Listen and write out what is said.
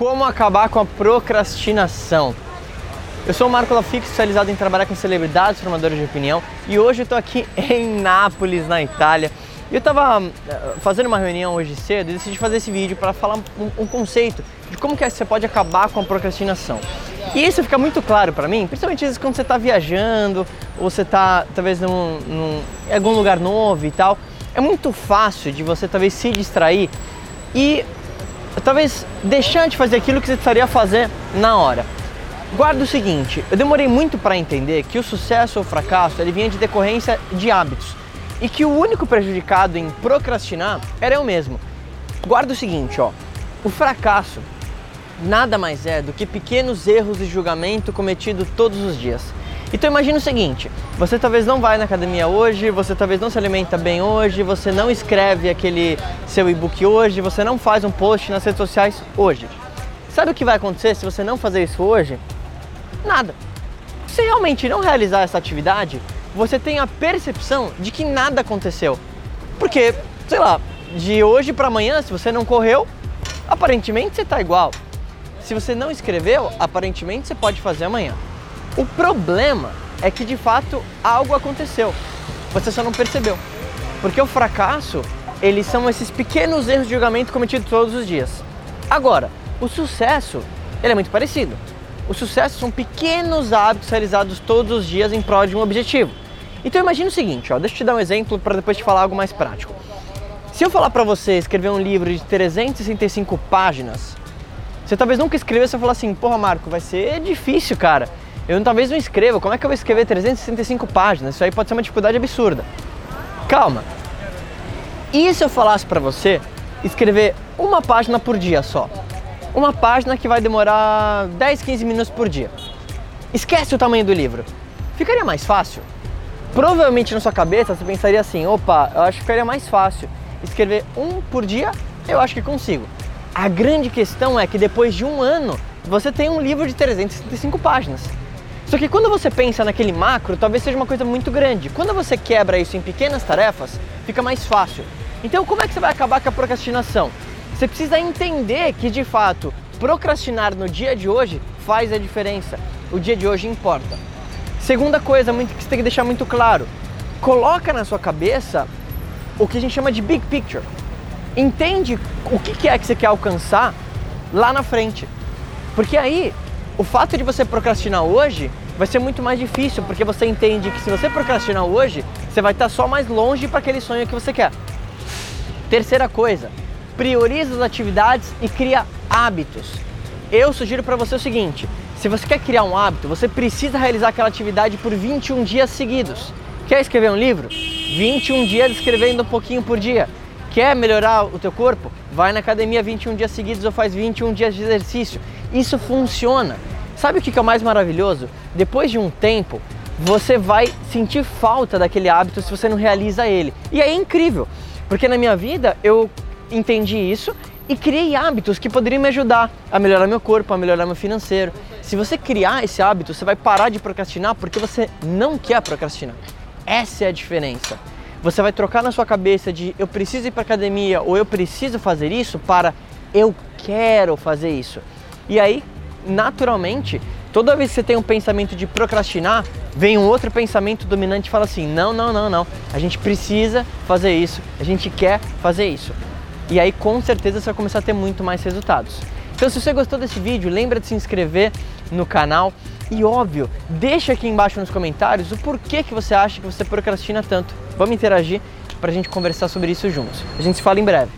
como acabar com a procrastinação. Eu sou o Marco Lafix, especializado em trabalhar com celebridades, formadores de opinião, e hoje eu estou aqui em Nápoles, na Itália. Eu estava eh, fazendo uma reunião hoje cedo e decidi fazer esse vídeo para falar um, um, conceito de como que você pode acabar com a procrastinação. E isso fica muito claro para mim, principalmente quando você está viajando ou você está talvez num, num, em algum lugar novo e tal. É muito fácil de você talvez se distrair e talvez deixar de fazer aquilo que você estaria a fazer na hora. Guarda o seguinte, eu demorei muito para entender que o sucesso ou fracasso ele vinha de decorrência de hábitos e que o único prejudicado em procrastinar era eu mesmo. Guarda o seguinte, ó, o fracasso nada mais é do que pequenos erros de julgamento cometidos todos os dias. Então imagine o seguinte, você talvez não vai na academia hoje, você talvez não se alimenta bem hoje, você não escreve aquele seu e-book hoje, você não faz um post nas redes sociais hoje. Sabe o que vai acontecer se você não fazer isso hoje? Nada. Se realmente não realizar essa atividade, você tem a percepção de que nada aconteceu. Porque, sei lá, de hoje para amanhã, se você não correu, aparentemente você está igual. Se você não escreveu, aparentemente você pode fazer amanhã. O problema é que de fato algo aconteceu. Você só não percebeu. Porque o fracasso, eles são esses pequenos erros de julgamento cometidos todos os dias. Agora, o sucesso, ele é muito parecido. O sucesso são pequenos hábitos realizados todos os dias em prol de um objetivo. Então imagine o seguinte, ó, deixa eu te dar um exemplo para depois te falar algo mais prático. Se eu falar para você escrever um livro de 365 páginas, você talvez nunca escreveu, você falar assim, porra Marco, vai ser difícil, cara. Eu talvez não escreva. Como é que eu vou escrever 365 páginas? Isso aí pode ser uma dificuldade absurda. Calma. E se eu falasse para você escrever uma página por dia só? Uma página que vai demorar 10, 15 minutos por dia. Esquece o tamanho do livro. Ficaria mais fácil? Provavelmente na sua cabeça você pensaria assim: opa, eu acho que ficaria mais fácil escrever um por dia, eu acho que consigo. A grande questão é que depois de um ano você tem um livro de 365 páginas. Só que quando você pensa naquele macro, talvez seja uma coisa muito grande. Quando você quebra isso em pequenas tarefas, fica mais fácil. Então, como é que você vai acabar com a procrastinação? Você precisa entender que de fato procrastinar no dia de hoje faz a diferença. O dia de hoje importa. Segunda coisa muito que você tem que deixar muito claro: coloca na sua cabeça o que a gente chama de big picture. Entende o que é que você quer alcançar lá na frente. Porque aí o fato de você procrastinar hoje vai ser muito mais difícil, porque você entende que se você procrastinar hoje, você vai estar só mais longe para aquele sonho que você quer. Terceira coisa, prioriza as atividades e cria hábitos. Eu sugiro para você o seguinte: se você quer criar um hábito, você precisa realizar aquela atividade por 21 dias seguidos. Quer escrever um livro? 21 dias escrevendo um pouquinho por dia. Quer melhorar o teu corpo? Vai na academia 21 dias seguidos ou faz 21 dias de exercício. Isso funciona. Sabe o que é o mais maravilhoso? Depois de um tempo, você vai sentir falta daquele hábito se você não realiza ele. E é incrível, porque na minha vida eu entendi isso e criei hábitos que poderiam me ajudar a melhorar meu corpo, a melhorar meu financeiro. Se você criar esse hábito, você vai parar de procrastinar porque você não quer procrastinar. Essa é a diferença. Você vai trocar na sua cabeça de eu preciso ir para academia ou eu preciso fazer isso para eu quero fazer isso. E aí naturalmente, toda vez que você tem um pensamento de procrastinar, vem um outro pensamento dominante e fala assim: não, não, não, não, a gente precisa fazer isso, a gente quer fazer isso. E aí com certeza você vai começar a ter muito mais resultados. Então se você gostou desse vídeo, lembra de se inscrever no canal e óbvio, deixa aqui embaixo nos comentários o porquê que você acha que você procrastina tanto. Vamos interagir para a gente conversar sobre isso juntos. A gente se fala em breve.